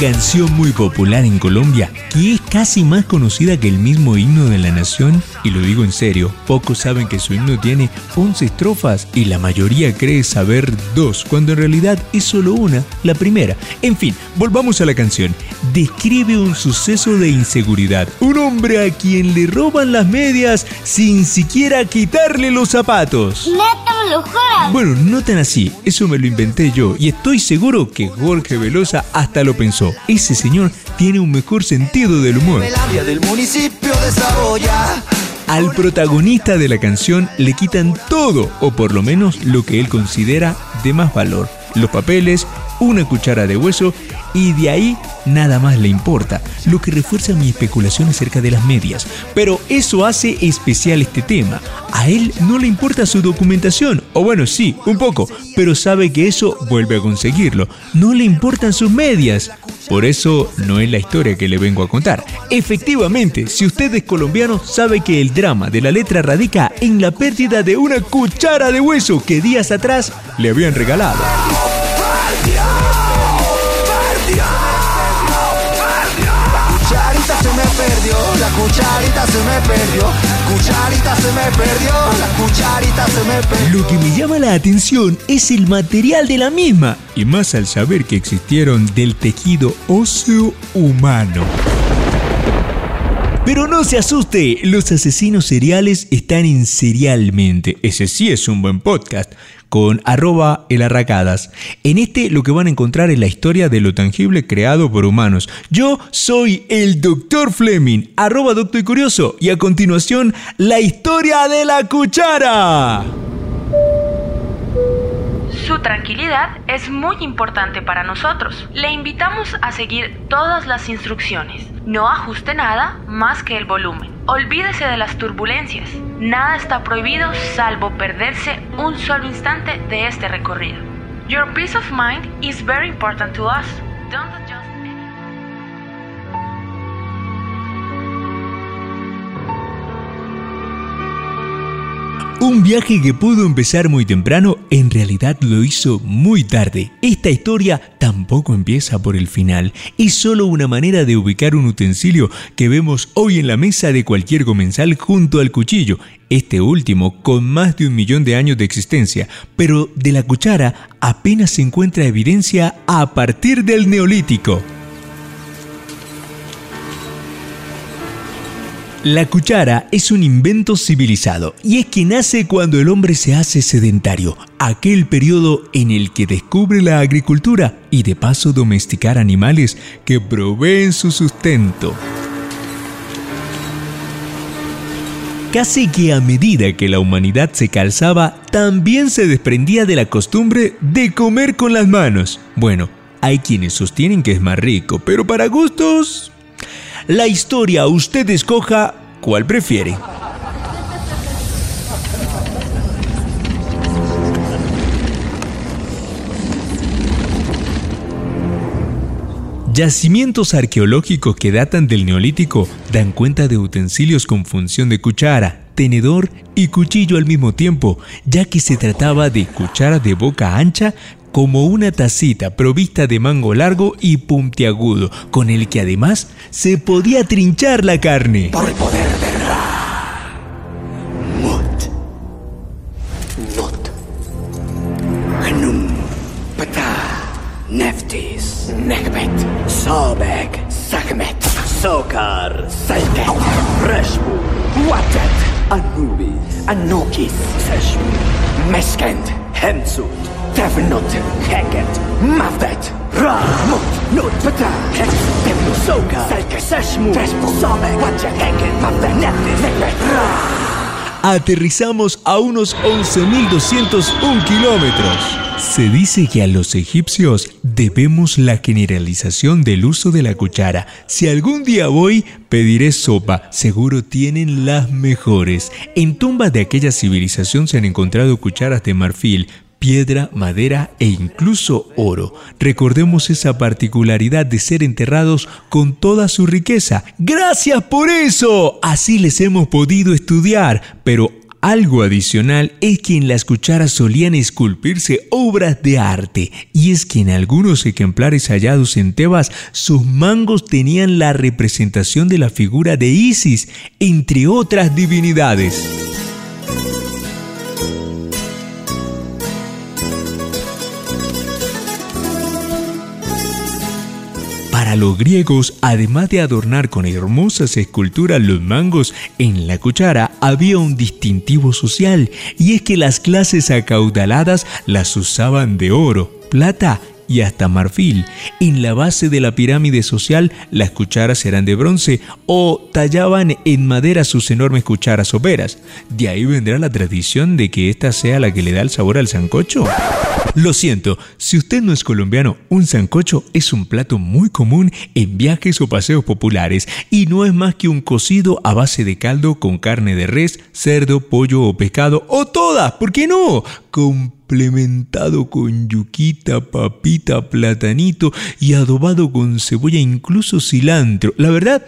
Canción muy popular en Colombia que es casi más conocida que el mismo himno de la nación, y lo digo en serio, pocos saben que su himno tiene 11 estrofas y la mayoría cree saber dos, cuando en realidad es solo una, la primera. En fin, volvamos a la canción. Describe un suceso de inseguridad, un hombre a quien le roban las medias sin siquiera quitarle los zapatos. Neta, me lo juras. Bueno, no tan así, eso me lo inventé yo y estoy seguro que Jorge Velosa hasta lo pensó. Ese señor tiene un mejor sentido del humor. Melandia del municipio de Saboya. Al protagonista de la canción le quitan todo, o por lo menos lo que él considera de más valor. Los papeles, una cuchara de hueso y de ahí nada más le importa, lo que refuerza mi especulación acerca de las medias. Pero eso hace especial este tema. A él no le importa su documentación, o bueno, sí, un poco, pero sabe que eso vuelve a conseguirlo. No le importan sus medias. Por eso no es la historia que le vengo a contar. Efectivamente, si usted es colombiano, sabe que el drama de la letra radica en la pérdida de una cuchara de hueso que días atrás le habían regalado. Cucharita se me perdió, la cucharita se me perdió, cucharita se me perdió, la cucharita se me perdió. Lo que me llama la atención es el material de la misma, y más al saber que existieron del tejido óseo humano. Pero no se asuste, los asesinos seriales están en Serialmente. Ese sí es un buen podcast, con arroba elarracadas. En este lo que van a encontrar es la historia de lo tangible creado por humanos. Yo soy el Dr. Fleming, arroba doctor y curioso, y a continuación, la historia de la cuchara. Su tranquilidad es muy importante para nosotros. Le invitamos a seguir todas las instrucciones. No ajuste nada más que el volumen. Olvídese de las turbulencias. Nada está prohibido salvo perderse un solo instante de este recorrido. Your peace of mind is very important to us. Don't adjust Un viaje que pudo empezar muy temprano, en realidad lo hizo muy tarde. Esta historia tampoco empieza por el final, es solo una manera de ubicar un utensilio que vemos hoy en la mesa de cualquier comensal junto al cuchillo, este último con más de un millón de años de existencia, pero de la cuchara apenas se encuentra evidencia a partir del neolítico. La cuchara es un invento civilizado y es que nace cuando el hombre se hace sedentario, aquel periodo en el que descubre la agricultura y de paso domesticar animales que proveen su sustento. Casi que a medida que la humanidad se calzaba, también se desprendía de la costumbre de comer con las manos. Bueno, hay quienes sostienen que es más rico, pero para gustos... La historia usted escoja cuál prefiere. Yacimientos arqueológicos que datan del Neolítico dan cuenta de utensilios con función de cuchara, tenedor y cuchillo al mismo tiempo, ya que se trataba de cuchara de boca ancha como una tacita provista de mango largo y puntiagudo, con el que además se podía trinchar la carne. Por el poder de Ra. Mut. Nut. Hnum. Pata. Neftis. Nekbet. Sobek. Sakmet. Sokar. Saltet. Reshmu. Watet. Anubis. Anokis. Seshmu. Meskent. Hemsut. Aterrizamos a unos 11.201 kilómetros. Se dice que a los egipcios debemos la generalización del uso de la cuchara. Si algún día voy, pediré sopa. Seguro tienen las mejores. En tumbas de aquella civilización se han encontrado cucharas de marfil, piedra, madera e incluso oro. Recordemos esa particularidad de ser enterrados con toda su riqueza. Gracias por eso. Así les hemos podido estudiar, pero algo adicional es que en las cucharas solían esculpirse obras de arte, y es que en algunos ejemplares hallados en Tebas sus mangos tenían la representación de la figura de Isis, entre otras divinidades. Para los griegos, además de adornar con hermosas esculturas los mangos en la cuchara, había un distintivo social, y es que las clases acaudaladas las usaban de oro, plata y hasta marfil. En la base de la pirámide social las cucharas eran de bronce o tallaban en madera sus enormes cucharas soperas. De ahí vendrá la tradición de que esta sea la que le da el sabor al sancocho. Lo siento, si usted no es colombiano, un sancocho es un plato muy común en viajes o paseos populares y no es más que un cocido a base de caldo con carne de res, cerdo, pollo o pescado o todas, ¿por qué no? Complementado con yuquita, papita, platanito y adobado con cebolla, incluso cilantro. La verdad,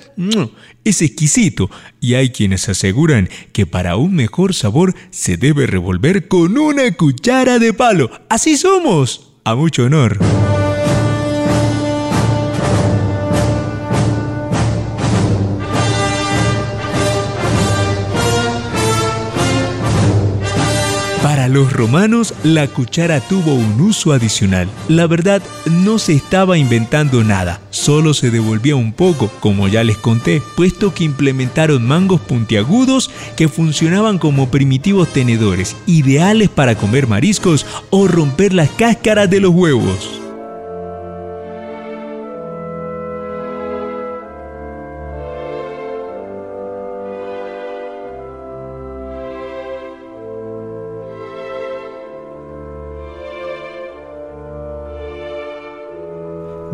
es exquisito y hay quienes aseguran que para un mejor sabor se debe revolver con una cuchara de palo. Así somos. A mucho honor. Los romanos, la cuchara tuvo un uso adicional. La verdad, no se estaba inventando nada, solo se devolvía un poco, como ya les conté, puesto que implementaron mangos puntiagudos que funcionaban como primitivos tenedores, ideales para comer mariscos o romper las cáscaras de los huevos.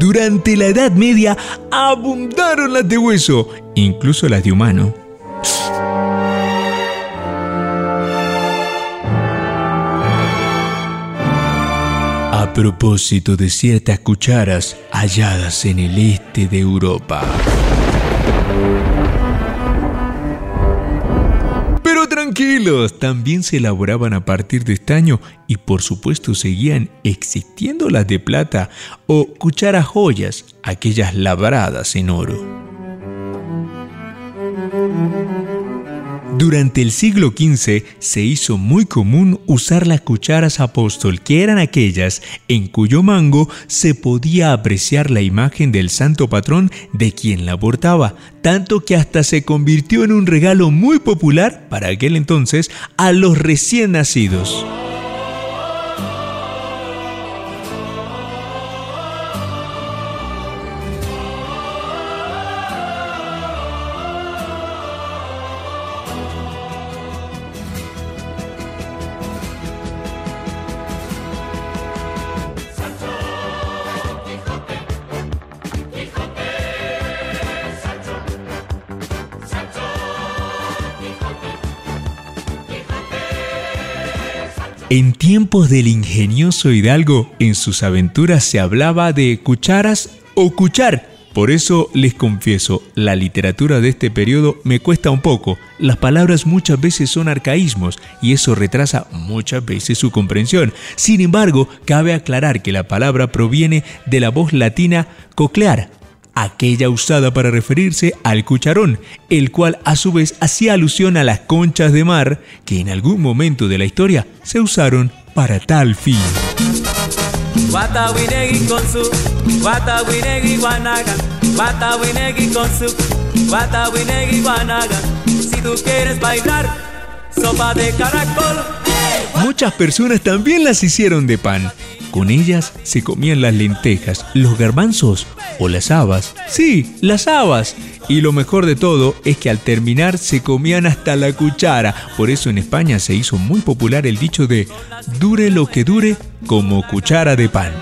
Durante la Edad Media abundaron las de hueso, incluso las de humano. A propósito de ciertas cucharas halladas en el este de Europa. También se elaboraban a partir de estaño y por supuesto seguían existiendo las de plata o cucharas joyas, aquellas labradas en oro. Durante el siglo XV se hizo muy común usar las cucharas apóstol, que eran aquellas en cuyo mango se podía apreciar la imagen del santo patrón de quien la portaba, tanto que hasta se convirtió en un regalo muy popular para aquel entonces a los recién nacidos. En tiempos del ingenioso Hidalgo, en sus aventuras se hablaba de cucharas o cuchar. Por eso les confieso, la literatura de este periodo me cuesta un poco. Las palabras muchas veces son arcaísmos y eso retrasa muchas veces su comprensión. Sin embargo, cabe aclarar que la palabra proviene de la voz latina coclear, aquella usada para referirse al cucharón, el cual a su vez hacía alusión a las conchas de mar que en algún momento de la historia se usaron para tal fin. Si tú quieres bailar, sopa de caracol. Muchas personas también las hicieron de pan Con ellas se comían las lentejas, los garbanzos o las habas. Sí, las habas. Y lo mejor de todo es que al terminar se comían hasta la cuchara. Por eso en España se hizo muy popular el dicho de dure lo que dure como cuchara de pan.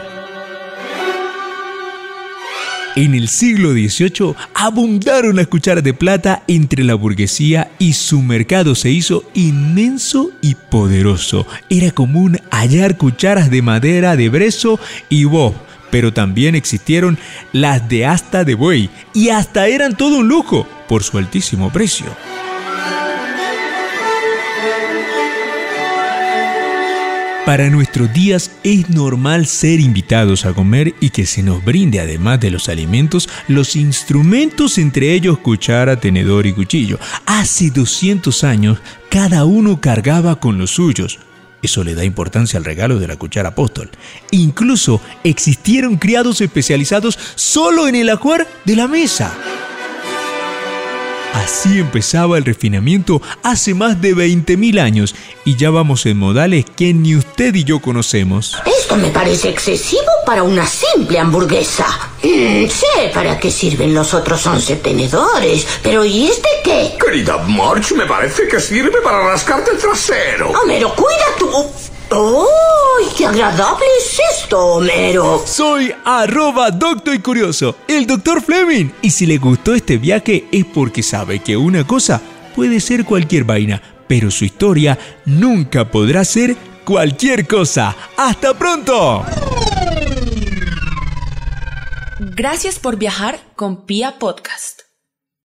En el siglo XVIII abundaron las cucharas de plata entre la burguesía y su mercado se hizo inmenso y poderoso. Era común hallar cucharas de madera de brezo y bob, pero también existieron las de asta de buey y hasta eran todo un lujo por su altísimo precio. Para nuestros días es normal ser invitados a comer y que se nos brinde además de los alimentos los instrumentos entre ellos cuchara, tenedor y cuchillo. Hace 200 años cada uno cargaba con los suyos. Eso le da importancia al regalo de la cuchara apóstol. Incluso existieron criados especializados solo en el ajuar de la mesa. Así empezaba el refinamiento hace más de 20.000 años y ya vamos en modales que ni usted y yo conocemos. Esto me parece excesivo para una simple hamburguesa. Mm, sé para qué sirven los otros 11 tenedores, pero ¿y este qué? Querida March, me parece que sirve para rascarte el trasero. Homero, cuida tu... ¡Oh! ¡Qué agradable es esto, Homero! Soy arroba doctor y curioso, el doctor Fleming. Y si le gustó este viaje es porque sabe que una cosa puede ser cualquier vaina, pero su historia nunca podrá ser cualquier cosa. ¡Hasta pronto! Gracias por viajar con Pia Podcast.